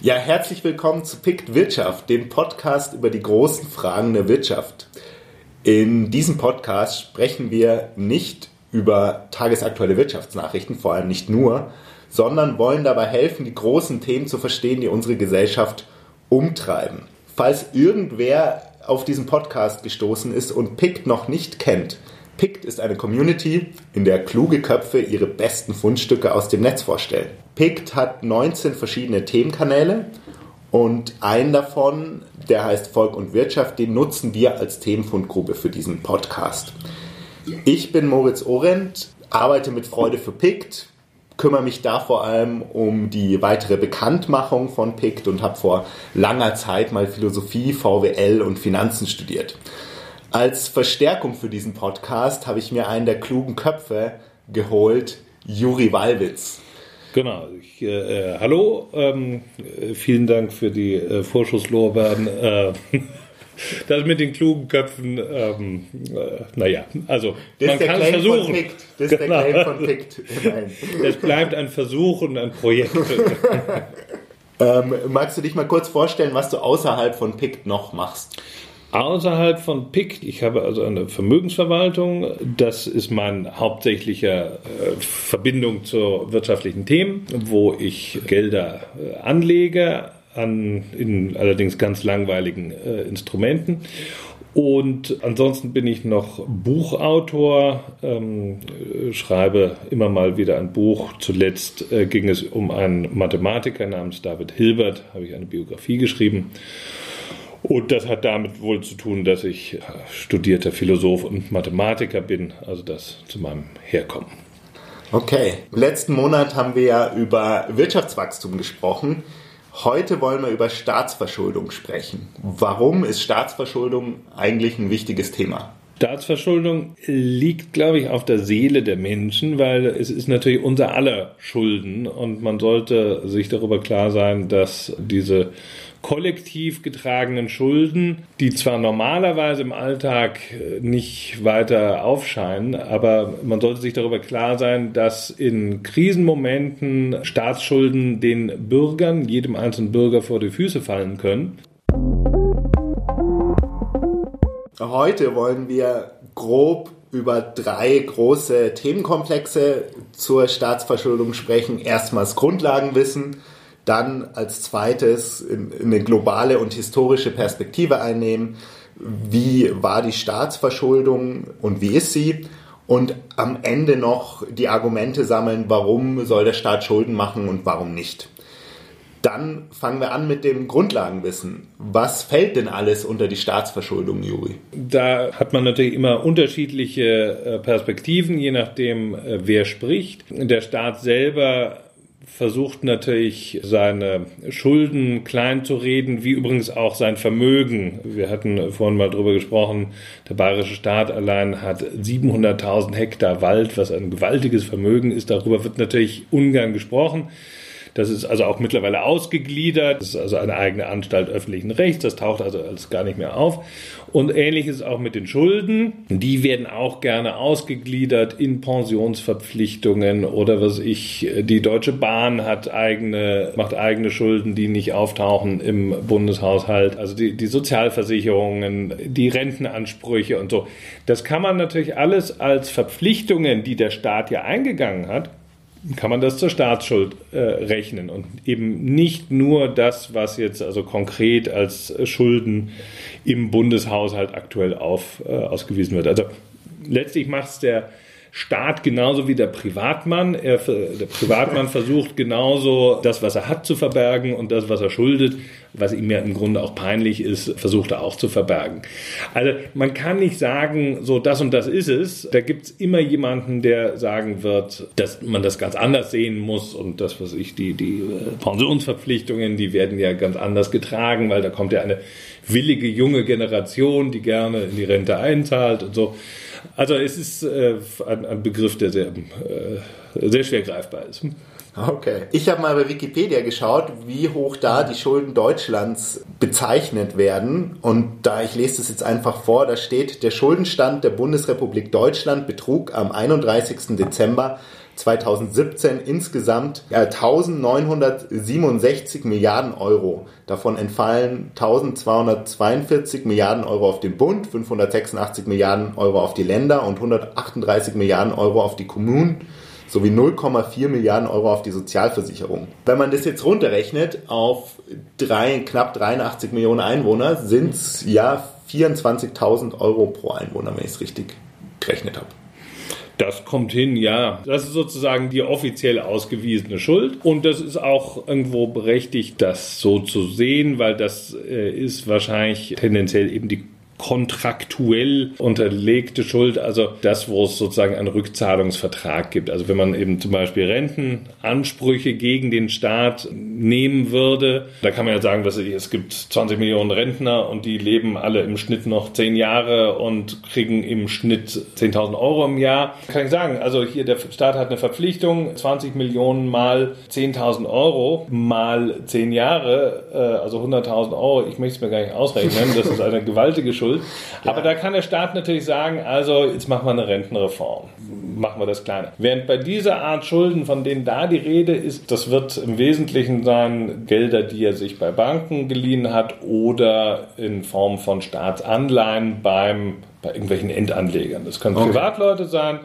Ja, herzlich willkommen zu Pict Wirtschaft, dem Podcast über die großen Fragen der Wirtschaft. In diesem Podcast sprechen wir nicht über tagesaktuelle Wirtschaftsnachrichten, vor allem nicht nur, sondern wollen dabei helfen, die großen Themen zu verstehen, die unsere Gesellschaft umtreiben. Falls irgendwer auf diesen Podcast gestoßen ist und Pict noch nicht kennt, Pict ist eine Community, in der kluge Köpfe ihre besten Fundstücke aus dem Netz vorstellen. Pict hat 19 verschiedene Themenkanäle und einen davon, der heißt Volk und Wirtschaft, den nutzen wir als Themenfundgruppe für diesen Podcast. Ich bin Moritz Orent, arbeite mit Freude für Pict, kümmere mich da vor allem um die weitere Bekanntmachung von Pict und habe vor langer Zeit mal Philosophie, VWL und Finanzen studiert. Als Verstärkung für diesen Podcast habe ich mir einen der klugen Köpfe geholt, Juri Wallwitz. Genau. Ich, äh, äh, hallo, ähm, äh, vielen Dank für die äh, Vorschusslorbeeren. Äh, das mit den klugen Köpfen, ähm, äh, naja, also das man kann es versuchen. Das ist genau. der Claim von Pict. Es bleibt ein Versuch und ein Projekt. ähm, magst du dich mal kurz vorstellen, was du außerhalb von Pict noch machst? Außerhalb von PIC, ich habe also eine Vermögensverwaltung, das ist mein hauptsächlicher äh, Verbindung zu wirtschaftlichen Themen, wo ich Gelder äh, anlege, an, in allerdings ganz langweiligen äh, Instrumenten. Und ansonsten bin ich noch Buchautor, ähm, schreibe immer mal wieder ein Buch. Zuletzt äh, ging es um einen Mathematiker namens David Hilbert, habe ich eine Biografie geschrieben. Und das hat damit wohl zu tun, dass ich studierter Philosoph und Mathematiker bin, also das zu meinem Herkommen. Okay, letzten Monat haben wir ja über Wirtschaftswachstum gesprochen. Heute wollen wir über Staatsverschuldung sprechen. Warum ist Staatsverschuldung eigentlich ein wichtiges Thema? Staatsverschuldung liegt, glaube ich, auf der Seele der Menschen, weil es ist natürlich unser aller Schulden und man sollte sich darüber klar sein, dass diese kollektiv getragenen Schulden, die zwar normalerweise im Alltag äh, nicht weiter aufscheinen, aber man sollte sich darüber klar sein, dass in Krisenmomenten Staatsschulden den Bürgern, jedem einzelnen Bürger vor die Füße fallen können. Heute wollen wir grob über drei große Themenkomplexe zur Staatsverschuldung sprechen. Erstmals Grundlagenwissen, dann als zweites eine globale und historische Perspektive einnehmen. Wie war die Staatsverschuldung und wie ist sie? Und am Ende noch die Argumente sammeln, warum soll der Staat Schulden machen und warum nicht. Dann fangen wir an mit dem Grundlagenwissen. Was fällt denn alles unter die Staatsverschuldung, Juri? Da hat man natürlich immer unterschiedliche äh, Perspektiven, je nachdem, äh, wer spricht. Der Staat selber versucht natürlich seine Schulden klein zu reden, wie übrigens auch sein Vermögen. Wir hatten vorhin mal drüber gesprochen, der bayerische Staat allein hat 700.000 Hektar Wald, was ein gewaltiges Vermögen ist. Darüber wird natürlich ungern gesprochen. Das ist also auch mittlerweile ausgegliedert. Das ist also eine eigene Anstalt öffentlichen Rechts. Das taucht also alles gar nicht mehr auf. Und ähnlich ist es auch mit den Schulden. Die werden auch gerne ausgegliedert in Pensionsverpflichtungen oder was ich, die Deutsche Bahn hat eigene, macht eigene Schulden, die nicht auftauchen im Bundeshaushalt. Also die, die Sozialversicherungen, die Rentenansprüche und so. Das kann man natürlich alles als Verpflichtungen, die der Staat ja eingegangen hat, kann man das zur Staatsschuld äh, rechnen und eben nicht nur das, was jetzt also konkret als Schulden im Bundeshaushalt aktuell auf, äh, ausgewiesen wird. Also letztlich macht es der Staat genauso wie der Privatmann. Er, der Privatmann versucht genauso das, was er hat, zu verbergen und das, was er schuldet, was ihm ja im Grunde auch peinlich ist, versucht er auch zu verbergen. Also man kann nicht sagen, so das und das ist es. Da gibt es immer jemanden, der sagen wird, dass man das ganz anders sehen muss und das, was ich, die, die äh, Pensionsverpflichtungen, die werden ja ganz anders getragen, weil da kommt ja eine willige junge Generation, die gerne in die Rente einzahlt und so. Also es ist äh, ein, ein, Begriff, der sehr, äh, sehr schwer greifbar ist. Okay. Ich habe mal bei Wikipedia geschaut, wie hoch da die Schulden Deutschlands bezeichnet werden. Und da, ich lese das jetzt einfach vor, da steht, der Schuldenstand der Bundesrepublik Deutschland betrug am 31. Dezember 2017 insgesamt 1967 Milliarden Euro. Davon entfallen 1242 Milliarden Euro auf den Bund, 586 Milliarden Euro auf die Länder und 138 Milliarden Euro auf die Kommunen sowie 0,4 Milliarden Euro auf die Sozialversicherung. Wenn man das jetzt runterrechnet auf drei, knapp 83 Millionen Einwohner, sind es ja 24.000 Euro pro Einwohner, wenn ich es richtig gerechnet habe. Das kommt hin, ja. Das ist sozusagen die offiziell ausgewiesene Schuld. Und das ist auch irgendwo berechtigt, das so zu sehen, weil das äh, ist wahrscheinlich tendenziell eben die kontraktuell unterlegte Schuld, also das, wo es sozusagen einen Rückzahlungsvertrag gibt. Also wenn man eben zum Beispiel Rentenansprüche gegen den Staat nehmen würde, da kann man ja sagen, was es gibt 20 Millionen Rentner und die leben alle im Schnitt noch 10 Jahre und kriegen im Schnitt 10.000 Euro im Jahr. Kann ich sagen, also hier der Staat hat eine Verpflichtung, 20 Millionen mal 10.000 Euro mal 10 Jahre, äh, also 100.000 Euro. Ich möchte es mir gar nicht ausrechnen, das ist eine gewaltige Schuld schuld. Ja. Aber da kann der Staat natürlich sagen, also jetzt machen wir eine Rentenreform. Machen wir das kleiner. Während bei dieser Art Schulden, von denen da die Rede ist, das wird im Wesentlichen sein Gelder, die er sich bei Banken geliehen hat oder in Form von Staatsanleihen beim, bei irgendwelchen Endanlegern. Das können okay. Privatleute sein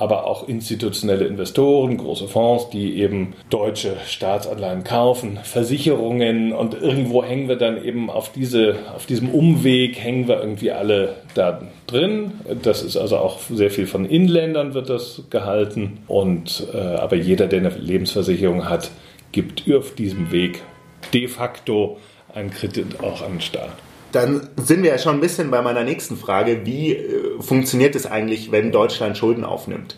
aber auch institutionelle Investoren, große Fonds, die eben deutsche Staatsanleihen kaufen, Versicherungen und irgendwo hängen wir dann eben auf, diese, auf diesem Umweg, hängen wir irgendwie alle da drin. Das ist also auch sehr viel von Inländern wird das gehalten und äh, aber jeder, der eine Lebensversicherung hat, gibt auf diesem Weg de facto einen Kredit auch an den Staat. Dann sind wir ja schon ein bisschen bei meiner nächsten Frage. Wie äh, funktioniert es eigentlich, wenn Deutschland Schulden aufnimmt?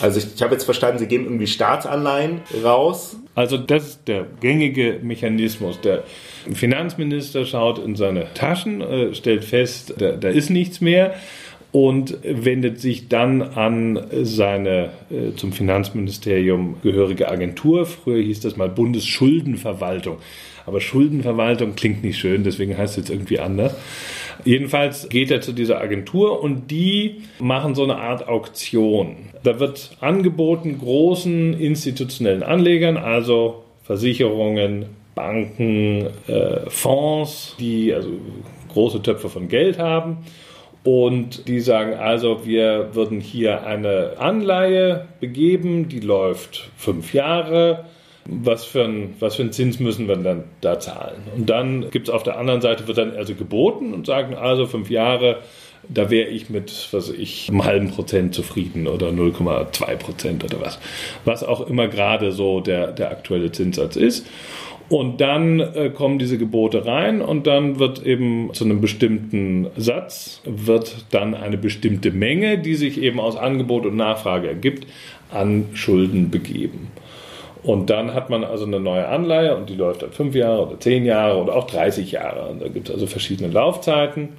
Also ich, ich habe jetzt verstanden, Sie geben irgendwie Staatsanleihen raus. Also das ist der gängige Mechanismus. Der Finanzminister schaut in seine Taschen, äh, stellt fest, da, da ist nichts mehr und wendet sich dann an seine äh, zum Finanzministerium gehörige Agentur. Früher hieß das mal Bundesschuldenverwaltung. Aber Schuldenverwaltung klingt nicht schön, deswegen heißt es jetzt irgendwie anders. Jedenfalls geht er zu dieser Agentur und die machen so eine Art Auktion. Da wird angeboten großen institutionellen Anlegern, also Versicherungen, Banken, äh, Fonds, die also große Töpfe von Geld haben. Und die sagen also, wir würden hier eine Anleihe begeben, die läuft fünf Jahre was für, ein, was für einen Zins müssen wir dann da zahlen. Und dann gibt es auf der anderen Seite, wird dann also geboten und sagen, also fünf Jahre, da wäre ich mit, was ich, einem halben Prozent zufrieden oder 0,2 Prozent oder was. Was auch immer gerade so der, der aktuelle Zinssatz ist. Und dann äh, kommen diese Gebote rein und dann wird eben zu einem bestimmten Satz, wird dann eine bestimmte Menge, die sich eben aus Angebot und Nachfrage ergibt, an Schulden begeben. Und dann hat man also eine neue Anleihe und die läuft dann fünf Jahre oder zehn Jahre oder auch 30 Jahre. Und da gibt es also verschiedene Laufzeiten.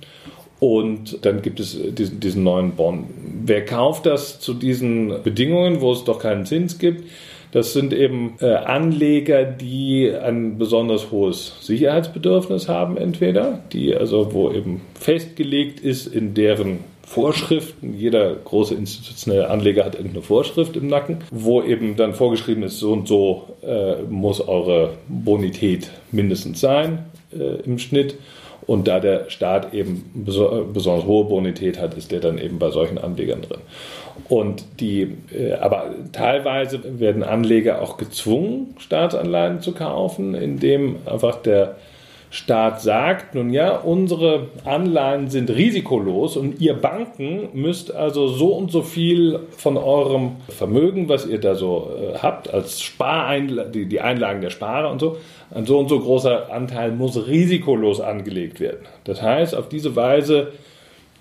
Und dann gibt es diesen, diesen neuen Bond. Wer kauft das zu diesen Bedingungen, wo es doch keinen Zins gibt? Das sind eben äh, Anleger, die ein besonders hohes Sicherheitsbedürfnis haben, entweder, die also, wo eben festgelegt ist in deren Vorschriften. Jeder große institutionelle Anleger hat irgendeine Vorschrift im Nacken, wo eben dann vorgeschrieben ist, so und so äh, muss eure Bonität mindestens sein äh, im Schnitt. Und da der Staat eben besonders hohe Bonität hat, ist der dann eben bei solchen Anlegern drin. Und die, äh, aber teilweise werden Anleger auch gezwungen, Staatsanleihen zu kaufen, indem einfach der Staat sagt, nun ja, unsere Anleihen sind risikolos und ihr Banken müsst also so und so viel von eurem Vermögen, was ihr da so äh, habt, als Spareinlagen, die, die Einlagen der Sparer und so, ein so und so großer Anteil muss risikolos angelegt werden. Das heißt, auf diese Weise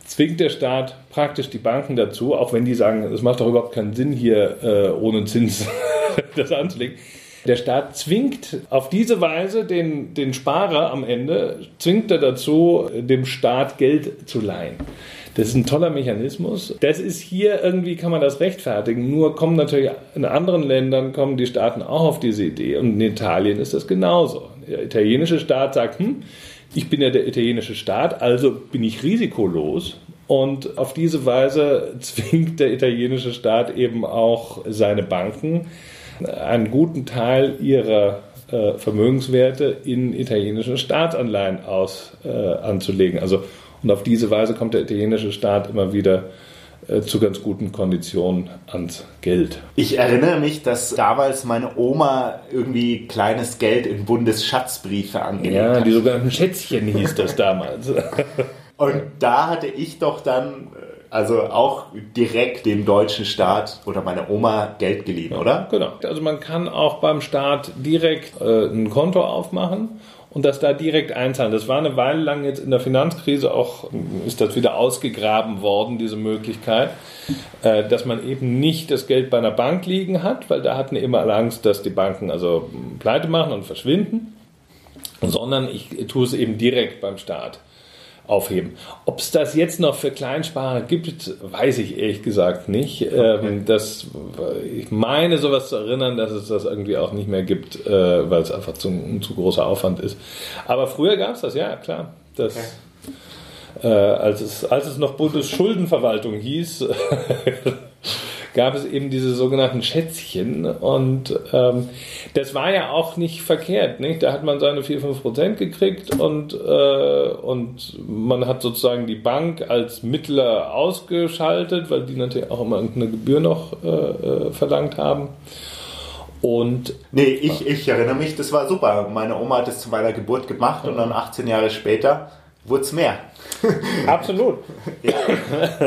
zwingt der Staat praktisch die Banken dazu, auch wenn die sagen, es macht doch überhaupt keinen Sinn hier äh, ohne Zins das anzulegen der Staat zwingt auf diese Weise den, den Sparer am Ende, zwingt er dazu, dem Staat Geld zu leihen. Das ist ein toller Mechanismus. Das ist hier irgendwie, kann man das rechtfertigen. Nur kommen natürlich in anderen Ländern, kommen die Staaten auch auf diese Idee. Und in Italien ist das genauso. Der italienische Staat sagt, hm, ich bin ja der italienische Staat, also bin ich risikolos Und auf diese Weise zwingt der italienische Staat eben auch seine Banken, einen guten Teil ihrer äh, Vermögenswerte in italienischen Staatsanleihen aus, äh, anzulegen. Also, und auf diese Weise kommt der italienische Staat immer wieder äh, zu ganz guten Konditionen ans Geld. Ich erinnere mich, dass damals meine Oma irgendwie kleines Geld in Bundesschatzbriefe angelegt ja, hat. Ja, die sogenannten Schätzchen hieß das damals. Und da hatte ich doch dann also auch direkt dem deutschen Staat oder meiner Oma Geld geliehen, oder? Genau. Also man kann auch beim Staat direkt äh, ein Konto aufmachen und das da direkt einzahlen. Das war eine Weile lang jetzt in der Finanzkrise auch, ist das wieder ausgegraben worden, diese Möglichkeit, äh, dass man eben nicht das Geld bei einer Bank liegen hat, weil da hatten immer alle Angst, dass die Banken also pleite machen und verschwinden, sondern ich tue es eben direkt beim Staat aufheben. Ob es das jetzt noch für Kleinsparer gibt, weiß ich ehrlich gesagt nicht. Okay. Ähm, das, ich meine sowas zu erinnern, dass es das irgendwie auch nicht mehr gibt, äh, weil es einfach zu, ein zu großer Aufwand ist. Aber früher gab es das, ja klar. Das, okay. äh, als, es, als es noch Bundesschuldenverwaltung hieß, gab es eben diese sogenannten Schätzchen und ähm, das war ja auch nicht verkehrt. Nicht? Da hat man seine 4, 5 Prozent gekriegt und, äh, und man hat sozusagen die Bank als Mittler ausgeschaltet, weil die natürlich auch immer irgendeine Gebühr noch äh, äh verlangt haben. Und nee, ich, ich erinnere mich, das war super. Meine Oma hat es zu meiner Geburt gemacht und dann 18 Jahre später wurde es mehr. Absolut. ja,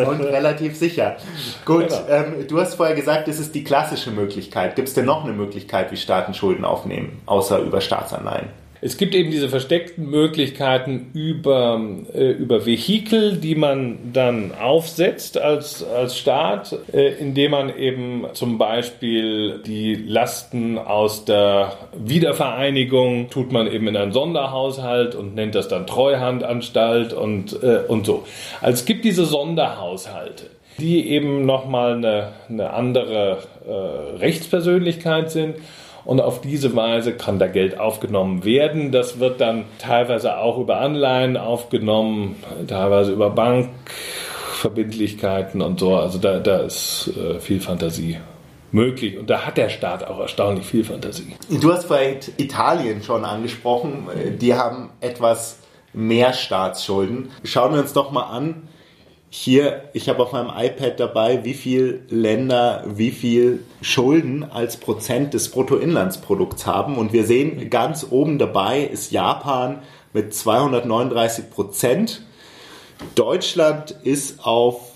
und relativ sicher. Gut, genau. ähm, du hast vorher gesagt, das ist die klassische Möglichkeit. Gibt es denn noch eine Möglichkeit, wie Staaten Schulden aufnehmen, außer über Staatsanleihen? Es gibt eben diese versteckten Möglichkeiten über, äh, über Vehikel, die man dann aufsetzt als, als Staat, äh, indem man eben zum Beispiel die Lasten aus der Wiedervereinigung tut man eben in einen Sonderhaushalt und nennt das dann Treuhandanstalt und, äh, und so. Also es gibt diese Sonderhaushalte die eben nochmal eine, eine andere äh, Rechtspersönlichkeit sind und auf diese Weise kann da Geld aufgenommen werden. Das wird dann teilweise auch über Anleihen aufgenommen, teilweise über Bankverbindlichkeiten und so. Also da, da ist äh, viel Fantasie möglich. Und da hat der Staat auch erstaunlich viel Fantasie. Du hast vielleicht Italien schon angesprochen. Die haben etwas mehr Staatsschulden. Schauen wir uns doch mal an, hier, ich habe auf meinem iPad dabei, wie viel Länder wie viel Schulden als Prozent des Bruttoinlandsprodukts haben. Und wir sehen, ganz oben dabei ist Japan mit 239 Prozent. Deutschland ist auf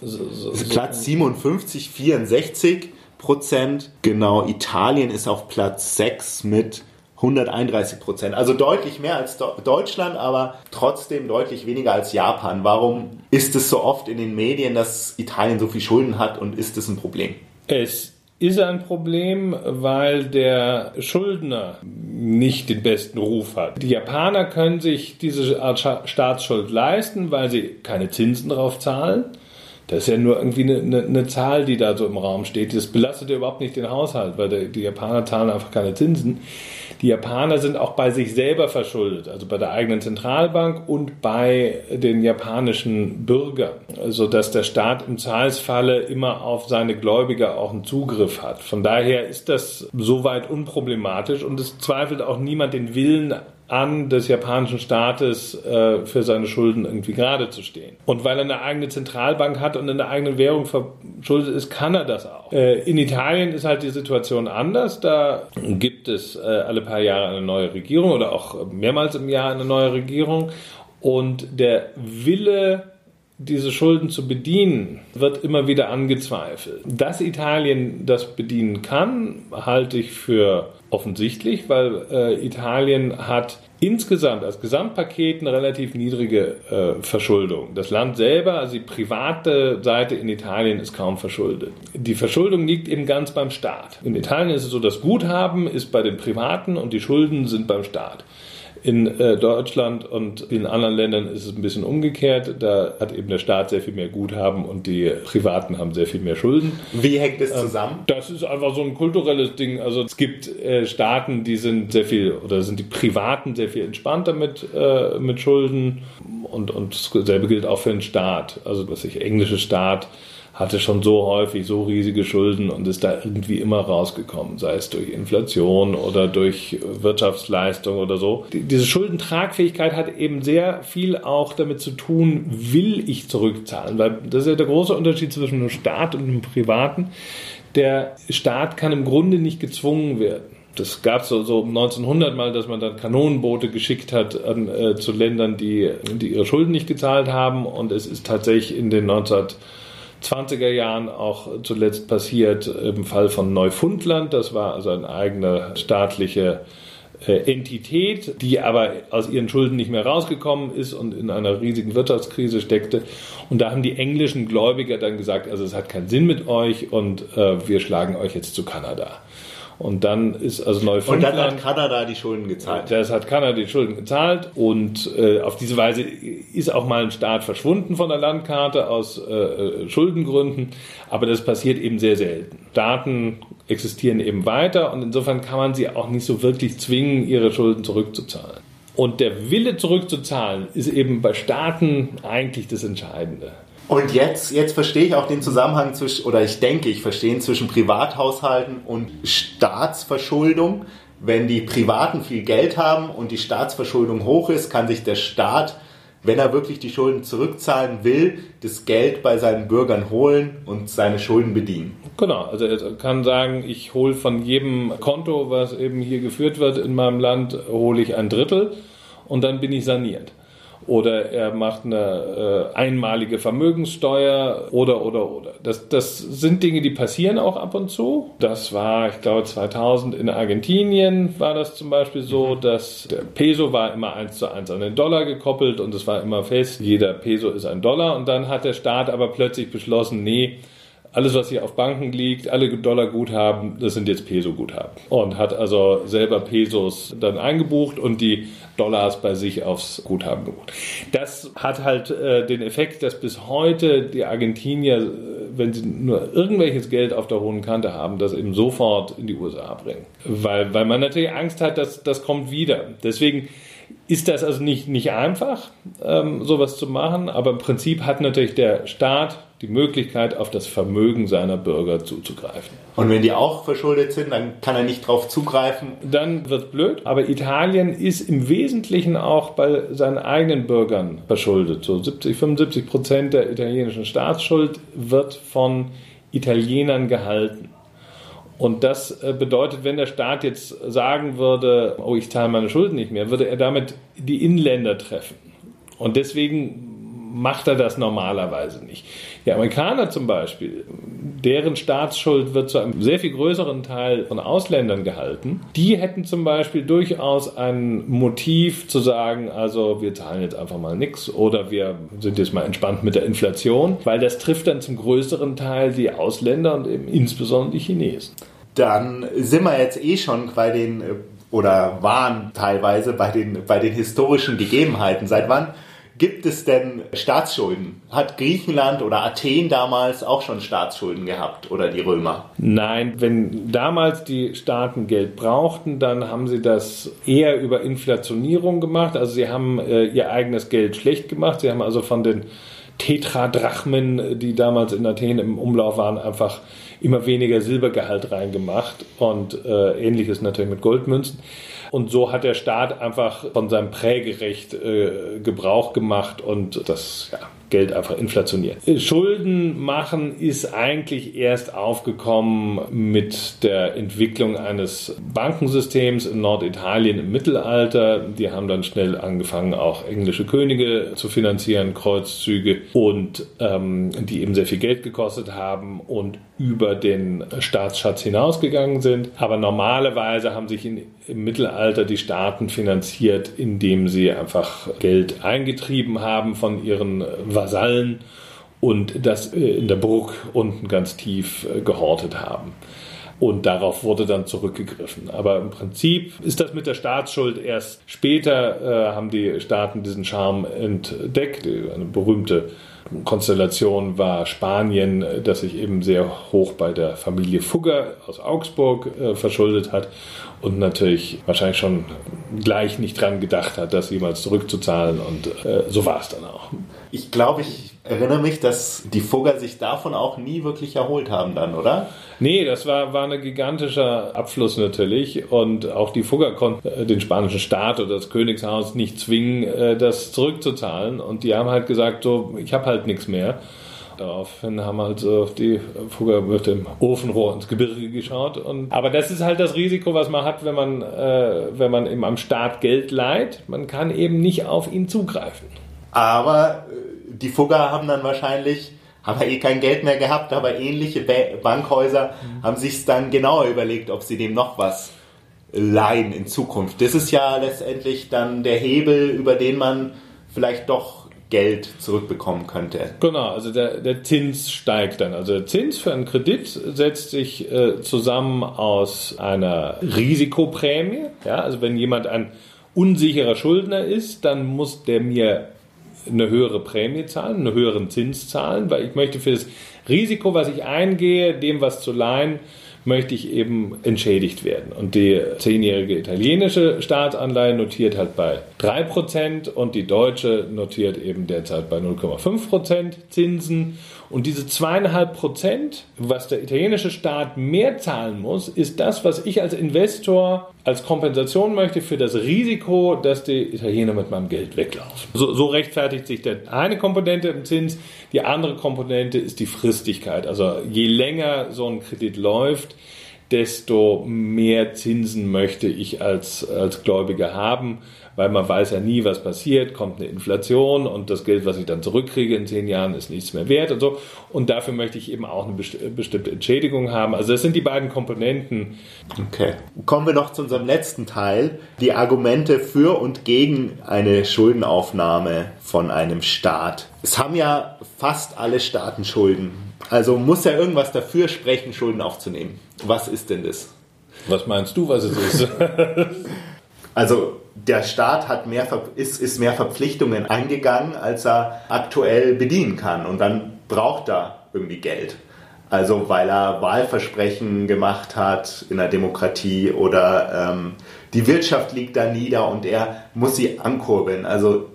Platz 57, 64 Prozent. Genau, Italien ist auf Platz 6 mit 131 Prozent. Also deutlich mehr als Deutschland, aber trotzdem deutlich weniger als Japan. Warum ist es so oft in den Medien, dass Italien so viel Schulden hat und ist es ein Problem? Es ist ein Problem, weil der Schuldner nicht den besten Ruf hat. Die Japaner können sich diese Art Staatsschuld leisten, weil sie keine Zinsen darauf zahlen. Das ist ja nur irgendwie eine, eine, eine, Zahl, die da so im Raum steht. Das belastet ja überhaupt nicht den Haushalt, weil die, die Japaner zahlen einfach keine Zinsen. Die Japaner sind auch bei sich selber verschuldet, also bei der eigenen Zentralbank und bei den japanischen Bürgern, sodass der Staat im Zahlsfalle immer auf seine Gläubiger auch einen Zugriff hat. Von daher ist das soweit unproblematisch und es zweifelt auch niemand den Willen an des japanischen Staates äh, für seine Schulden irgendwie gerade zu stehen. Und weil er eine eigene Zentralbank hat und in der eigenen Währung verschuldet ist, kann er das auch. Äh, in Italien ist halt die Situation anders. Da gibt es äh, alle paar Jahre eine neue Regierung oder auch mehrmals im Jahr eine neue Regierung. Und der Wille diese Schulden zu bedienen, wird immer wieder angezweifelt. Dass Italien das bedienen kann, halte ich für offensichtlich, weil äh, Italien hat insgesamt als Gesamtpaket eine relativ niedrige äh, Verschuldung. Das Land selber, also die private Seite in Italien ist kaum verschuldet. Die Verschuldung liegt eben ganz beim Staat. In Italien ist es so, das Guthaben ist bei den Privaten und die Schulden sind beim Staat. In äh, Deutschland und in anderen Ländern ist es ein bisschen umgekehrt. Da hat eben der Staat sehr viel mehr Guthaben und die Privaten haben sehr viel mehr Schulden. Wie hängt es zusammen? Ähm, das ist einfach so ein kulturelles Ding. Also es gibt äh, Staaten, die sind sehr viel oder sind die Privaten sehr viel entspannter mit, äh, mit Schulden und, und dasselbe gilt auch für den Staat. Also was ich englische Staat hatte schon so häufig so riesige Schulden und ist da irgendwie immer rausgekommen, sei es durch Inflation oder durch Wirtschaftsleistung oder so. Diese Schuldentragfähigkeit hat eben sehr viel auch damit zu tun, will ich zurückzahlen, weil das ist ja der große Unterschied zwischen einem Staat und einem Privaten. Der Staat kann im Grunde nicht gezwungen werden. Das gab es so, so 1900 mal, dass man dann Kanonenboote geschickt hat an, äh, zu Ländern, die, die ihre Schulden nicht gezahlt haben. Und es ist tatsächlich in den 19 20er Jahren auch zuletzt passiert im Fall von Neufundland. Das war also eine eigene staatliche äh, Entität, die aber aus ihren Schulden nicht mehr rausgekommen ist und in einer riesigen Wirtschaftskrise steckte. Und da haben die englischen Gläubiger dann gesagt, also es hat keinen Sinn mit euch und äh, wir schlagen euch jetzt zu Kanada. Und dann ist also Neufundland. Und dann hat Kanada die Schulden gezahlt. Das hat Kanada die Schulden gezahlt und äh, auf diese Weise ist auch mal ein Staat verschwunden von der Landkarte aus äh, äh, Schuldengründen, aber das passiert eben sehr selten. Staaten existieren eben weiter und insofern kann man sie auch nicht so wirklich zwingen, ihre Schulden zurückzuzahlen. Und der Wille zurückzuzahlen ist eben bei Staaten eigentlich das Entscheidende. Und jetzt, jetzt verstehe ich auch den Zusammenhang zwischen, oder ich denke, ich verstehe ihn zwischen Privathaushalten und Staatsverschuldung. Wenn die Privaten viel Geld haben und die Staatsverschuldung hoch ist, kann sich der Staat, wenn er wirklich die Schulden zurückzahlen will, das Geld bei seinen Bürgern holen und seine Schulden bedienen. Genau, also er kann sagen, ich hole von jedem Konto, was eben hier geführt wird in meinem Land, hole ich ein Drittel und dann bin ich saniert oder er macht eine äh, einmalige Vermögenssteuer oder oder oder. Das, das sind Dinge, die passieren auch ab und zu. Das war, ich glaube, 2000 in Argentinien war das zum Beispiel so, mhm. dass der Peso war immer eins zu eins an den Dollar gekoppelt und es war immer fest, jeder Peso ist ein Dollar und dann hat der Staat aber plötzlich beschlossen, nee, alles, was hier auf Banken liegt, alle Dollar-Guthaben, das sind jetzt Peso-Guthaben. Und hat also selber Pesos dann eingebucht und die Dollars bei sich aufs Guthaben gebucht. Das hat halt äh, den Effekt, dass bis heute die Argentinier, äh, wenn sie nur irgendwelches Geld auf der hohen Kante haben, das eben sofort in die USA bringen. Weil, weil man natürlich Angst hat, dass das kommt wieder. Deswegen ist das also nicht, nicht einfach, ähm, sowas zu machen, aber im Prinzip hat natürlich der Staat die Möglichkeit, auf das Vermögen seiner Bürger zuzugreifen. Und wenn die auch verschuldet sind, dann kann er nicht darauf zugreifen? Dann wird blöd. Aber Italien ist im Wesentlichen auch bei seinen eigenen Bürgern verschuldet. So 70, 75 Prozent der italienischen Staatsschuld wird von Italienern gehalten. Und das äh, bedeutet, wenn der Staat jetzt sagen würde, oh, ich zahle meine Schulden nicht mehr, würde er damit die Inländer treffen. Und deswegen macht er das normalerweise nicht. Die Amerikaner zum Beispiel, deren Staatsschuld wird zu einem sehr viel größeren Teil von Ausländern gehalten. Die hätten zum Beispiel durchaus ein Motiv zu sagen, also wir zahlen jetzt einfach mal nichts oder wir sind jetzt mal entspannt mit der Inflation, weil das trifft dann zum größeren Teil die Ausländer und eben insbesondere die Chinesen. Dann sind wir jetzt eh schon bei den oder waren teilweise bei den, bei den historischen Gegebenheiten. Seit wann Gibt es denn Staatsschulden? Hat Griechenland oder Athen damals auch schon Staatsschulden gehabt oder die Römer? Nein, wenn damals die Staaten Geld brauchten, dann haben sie das eher über Inflationierung gemacht. Also sie haben äh, ihr eigenes Geld schlecht gemacht. Sie haben also von den Tetradrachmen, die damals in Athen im Umlauf waren, einfach immer weniger Silbergehalt reingemacht und äh, ähnliches natürlich mit Goldmünzen. Und so hat der Staat einfach von seinem Prägerecht äh, Gebrauch gemacht und das ja, Geld einfach inflationiert. Schulden machen ist eigentlich erst aufgekommen mit der Entwicklung eines Bankensystems in Norditalien im Mittelalter. Die haben dann schnell angefangen, auch englische Könige zu finanzieren, Kreuzzüge und ähm, die eben sehr viel Geld gekostet haben und über den Staatsschatz hinausgegangen sind. Aber normalerweise haben sich in, im Mittelalter die Staaten finanziert, indem sie einfach Geld eingetrieben haben von ihren Vasallen und das äh, in der Burg unten ganz tief äh, gehortet haben. Und darauf wurde dann zurückgegriffen. Aber im Prinzip ist das mit der Staatsschuld erst später, äh, haben die Staaten diesen Charme entdeckt. Eine berühmte Konstellation war Spanien, das sich eben sehr hoch bei der Familie Fugger aus Augsburg äh, verschuldet hat und natürlich wahrscheinlich schon gleich nicht dran gedacht hat, das jemals zurückzuzahlen und äh, so war es dann auch. Ich glaube, ich erinnere mich, dass die Fugger sich davon auch nie wirklich erholt haben dann, oder? Nee, das war, war ein gigantischer Abfluss natürlich und auch die Fugger konnten äh, den spanischen Staat oder das Königshaus nicht zwingen, äh, das zurückzuzahlen und die haben halt gesagt, so, ich habe halt nichts mehr. Daraufhin haben halt so die Fugger mit dem Ofenrohr ins Gebirge geschaut. Und, aber das ist halt das Risiko, was man hat, wenn man, äh, wenn man eben am Staat Geld leiht. Man kann eben nicht auf ihn zugreifen. Aber äh, die Fugger haben dann wahrscheinlich haben eh kein Geld mehr gehabt, aber ähnliche Bankhäuser mhm. haben sich dann genauer überlegt, ob sie dem noch was leihen in Zukunft. Das ist ja letztendlich dann der Hebel, über den man vielleicht doch Geld zurückbekommen könnte. Genau, also der, der Zins steigt dann. Also der Zins für einen Kredit setzt sich äh, zusammen aus einer Risikoprämie. Ja, also wenn jemand ein unsicherer Schuldner ist, dann muss der mir eine höhere Prämie zahlen, einen höheren Zins zahlen, weil ich möchte für das Risiko, was ich eingehe, dem was zu leihen, möchte ich eben entschädigt werden. Und die zehnjährige italienische Staatsanleihe notiert halt bei 3% und die deutsche notiert eben derzeit bei 0,5% Zinsen. Und diese zweieinhalb Prozent, was der italienische Staat mehr zahlen muss, ist das, was ich als Investor als Kompensation möchte für das Risiko, dass die Italiener mit meinem Geld weglaufen. So, so rechtfertigt sich der eine Komponente im Zins. Die andere Komponente ist die Fristigkeit. Also je länger so ein Kredit läuft, desto mehr Zinsen möchte ich als, als Gläubiger haben weil man weiß ja nie, was passiert, kommt eine Inflation und das Geld, was ich dann zurückkriege in zehn Jahren, ist nichts mehr wert und so. Und dafür möchte ich eben auch eine bestimmte Entschädigung haben. Also das sind die beiden Komponenten. Okay. Kommen wir noch zu unserem letzten Teil. Die Argumente für und gegen eine Schuldenaufnahme von einem Staat. Es haben ja fast alle Staaten Schulden. Also muss ja irgendwas dafür sprechen, Schulden aufzunehmen. Was ist denn das? Was meinst du, was es ist? also der Staat hat mehr, ist, ist mehr Verpflichtungen eingegangen, als er aktuell bedienen kann. Und dann braucht er irgendwie Geld. Also weil er Wahlversprechen gemacht hat in der Demokratie oder ähm, die Wirtschaft liegt da nieder und er muss sie ankurbeln. Also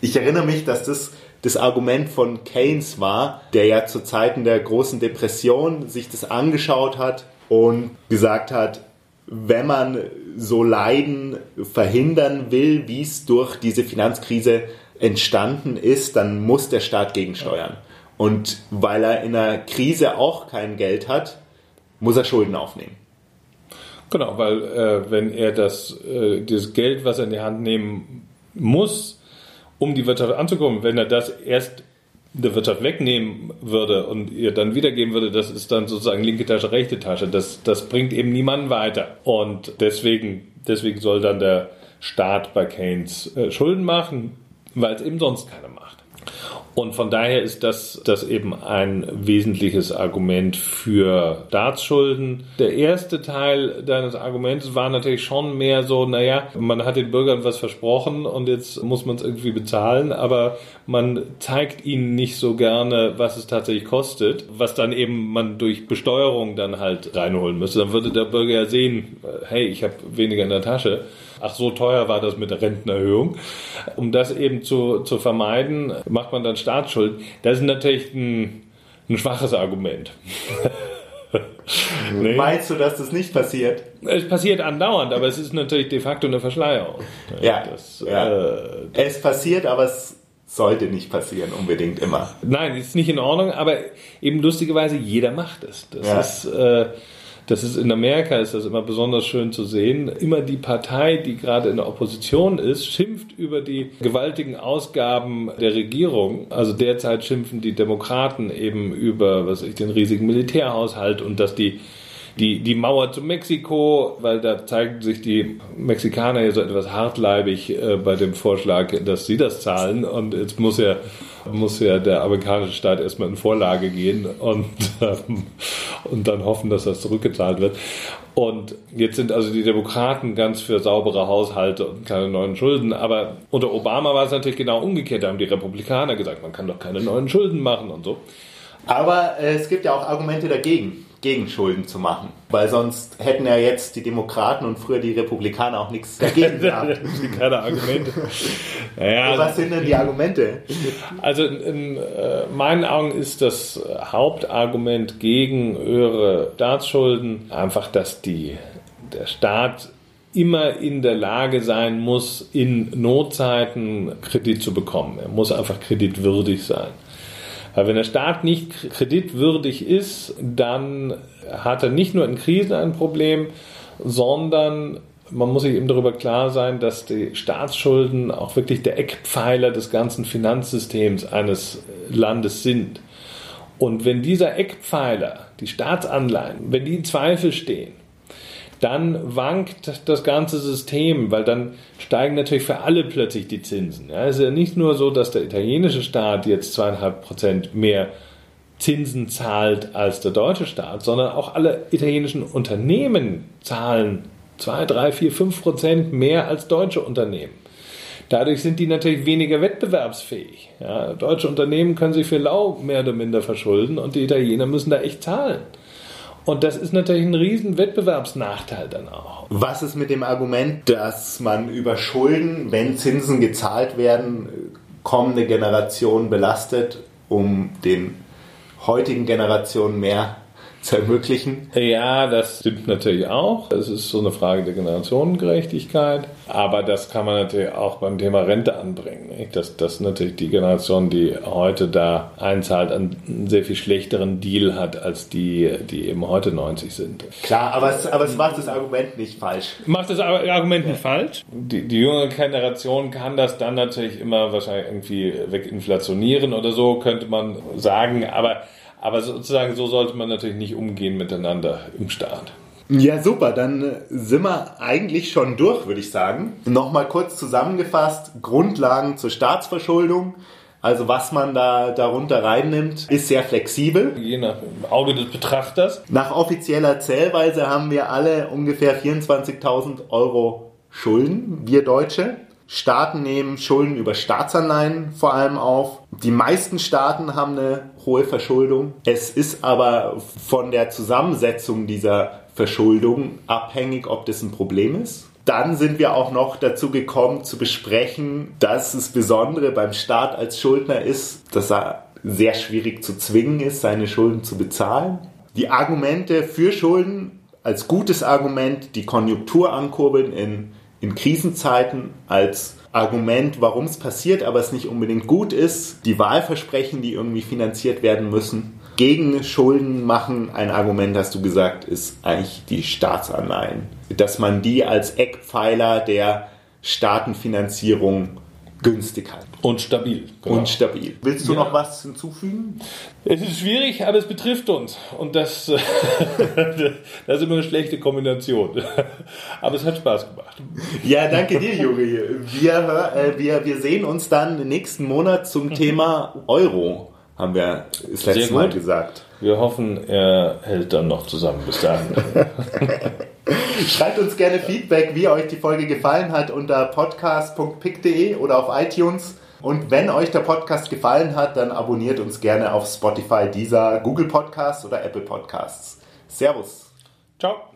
ich erinnere mich, dass das das Argument von Keynes war, der ja zu Zeiten der großen Depression sich das angeschaut hat und gesagt hat, wenn man so Leiden verhindern will, wie es durch diese Finanzkrise entstanden ist, dann muss der Staat gegensteuern. Und weil er in einer Krise auch kein Geld hat, muss er Schulden aufnehmen. Genau, weil äh, wenn er das, äh, das Geld, was er in die Hand nehmen muss, um die Wirtschaft anzukommen, wenn er das erst der Wirtschaft wegnehmen würde und ihr dann wiedergeben würde, das ist dann sozusagen linke Tasche, rechte Tasche. Das, das bringt eben niemanden weiter. Und deswegen, deswegen soll dann der Staat bei Keynes äh, Schulden machen, weil es eben sonst keiner. Und von daher ist das, das eben ein wesentliches Argument für Staatsschulden. Der erste Teil deines Arguments war natürlich schon mehr so, naja, man hat den Bürgern was versprochen und jetzt muss man es irgendwie bezahlen, aber man zeigt ihnen nicht so gerne, was es tatsächlich kostet, was dann eben man durch Besteuerung dann halt reinholen müsste. Dann würde der Bürger ja sehen, hey, ich habe weniger in der Tasche ach so teuer war das mit der Rentenerhöhung. Um das eben zu, zu vermeiden, macht man dann Staatsschuld. Das ist natürlich ein, ein schwaches Argument. nee. Meinst du, dass das nicht passiert? Es passiert andauernd, aber es ist natürlich de facto eine Verschleierung. Ja, das, ja. Äh, es passiert, aber es sollte nicht passieren, unbedingt immer. Nein, ist nicht in Ordnung, aber eben lustigerweise jeder macht es. Das ja. ist äh, das ist in Amerika ist das immer besonders schön zu sehen. Immer die Partei, die gerade in der Opposition ist, schimpft über die gewaltigen Ausgaben der Regierung. Also derzeit schimpfen die Demokraten eben über, was ich, den riesigen Militärhaushalt und dass die die, die Mauer zu Mexiko, weil da zeigen sich die Mexikaner ja so etwas hartleibig äh, bei dem Vorschlag, dass sie das zahlen. Und jetzt muss ja, muss ja der amerikanische Staat erstmal in Vorlage gehen. Und, ähm, und dann hoffen, dass das zurückgezahlt wird. Und jetzt sind also die Demokraten ganz für saubere Haushalte und keine neuen Schulden. Aber unter Obama war es natürlich genau umgekehrt. Da haben die Republikaner gesagt, man kann doch keine neuen Schulden machen und so. Aber äh, es gibt ja auch Argumente dagegen, gegen Schulden zu machen. Weil sonst hätten ja jetzt die Demokraten und früher die Republikaner auch nichts dagegen gehabt. Keine Argumente. Naja, was sind denn die Argumente? Also in, in äh, meinen Augen ist das Hauptargument gegen höhere Staatsschulden einfach, dass die, der Staat immer in der Lage sein muss, in Notzeiten Kredit zu bekommen. Er muss einfach kreditwürdig sein. Weil wenn der Staat nicht kreditwürdig ist, dann hat er nicht nur in Krisen ein Problem, sondern man muss sich eben darüber klar sein, dass die Staatsschulden auch wirklich der Eckpfeiler des ganzen Finanzsystems eines Landes sind. Und wenn dieser Eckpfeiler, die Staatsanleihen, wenn die in Zweifel stehen, dann wankt das ganze System, weil dann steigen natürlich für alle plötzlich die Zinsen. Ja, es ist ja nicht nur so, dass der italienische Staat jetzt zweieinhalb Prozent mehr Zinsen zahlt als der deutsche Staat, sondern auch alle italienischen Unternehmen zahlen zwei, drei, vier, fünf Prozent mehr als deutsche Unternehmen. Dadurch sind die natürlich weniger wettbewerbsfähig. Ja, deutsche Unternehmen können sich für lau mehr oder minder verschulden und die Italiener müssen da echt zahlen. Und das ist natürlich ein riesen Wettbewerbsnachteil dann auch. Was ist mit dem Argument, dass man über Schulden, wenn Zinsen gezahlt werden, kommende Generationen belastet, um den heutigen Generationen mehr zu ermöglichen. Ja, das stimmt natürlich auch. Es ist so eine Frage der Generationengerechtigkeit. Aber das kann man natürlich auch beim Thema Rente anbringen. Nicht? Dass, dass natürlich die Generation, die heute da einzahlt, einen sehr viel schlechteren Deal hat als die, die eben heute 90 sind. Klar, aber es, aber es macht das Argument nicht falsch. Macht das Argument nicht falsch? Die, die junge Generation kann das dann natürlich immer wahrscheinlich irgendwie weginflationieren oder so, könnte man sagen. Aber aber sozusagen so sollte man natürlich nicht umgehen miteinander im Staat. Ja, super. Dann äh, sind wir eigentlich schon durch, würde ich sagen. Nochmal kurz zusammengefasst. Grundlagen zur Staatsverschuldung. Also was man da darunter reinnimmt, ist sehr flexibel. Je nach Auge des Betrachters. Nach offizieller Zählweise haben wir alle ungefähr 24.000 Euro Schulden, wir Deutsche. Staaten nehmen Schulden über Staatsanleihen vor allem auf. Die meisten Staaten haben eine hohe Verschuldung. Es ist aber von der Zusammensetzung dieser Verschuldung abhängig, ob das ein Problem ist. Dann sind wir auch noch dazu gekommen zu besprechen, dass das Besondere beim Staat als Schuldner ist, dass er sehr schwierig zu zwingen ist, seine Schulden zu bezahlen. Die Argumente für Schulden als gutes Argument, die Konjunktur ankurbeln in in Krisenzeiten als Argument, warum es passiert, aber es nicht unbedingt gut ist, die Wahlversprechen, die irgendwie finanziert werden müssen, gegen Schulden machen. Ein Argument, hast du gesagt, ist eigentlich die Staatsanleihen. Dass man die als Eckpfeiler der Staatenfinanzierung günstig halten. Und stabil. Genau. Und stabil. Willst du ja. noch was hinzufügen? Es ist schwierig, aber es betrifft uns. Und das, das ist immer eine schlechte Kombination. Aber es hat Spaß gemacht. Ja, danke dir, Juri. Wir, äh, wir, wir sehen uns dann nächsten Monat zum Thema Euro, haben wir das letzte Mal gesagt. Wir hoffen, er hält dann noch zusammen bis dahin. Schreibt uns gerne Feedback, wie euch die Folge gefallen hat unter podcast.pick.de oder auf iTunes. Und wenn euch der Podcast gefallen hat, dann abonniert uns gerne auf Spotify, dieser Google Podcasts oder Apple Podcasts. Servus. Ciao.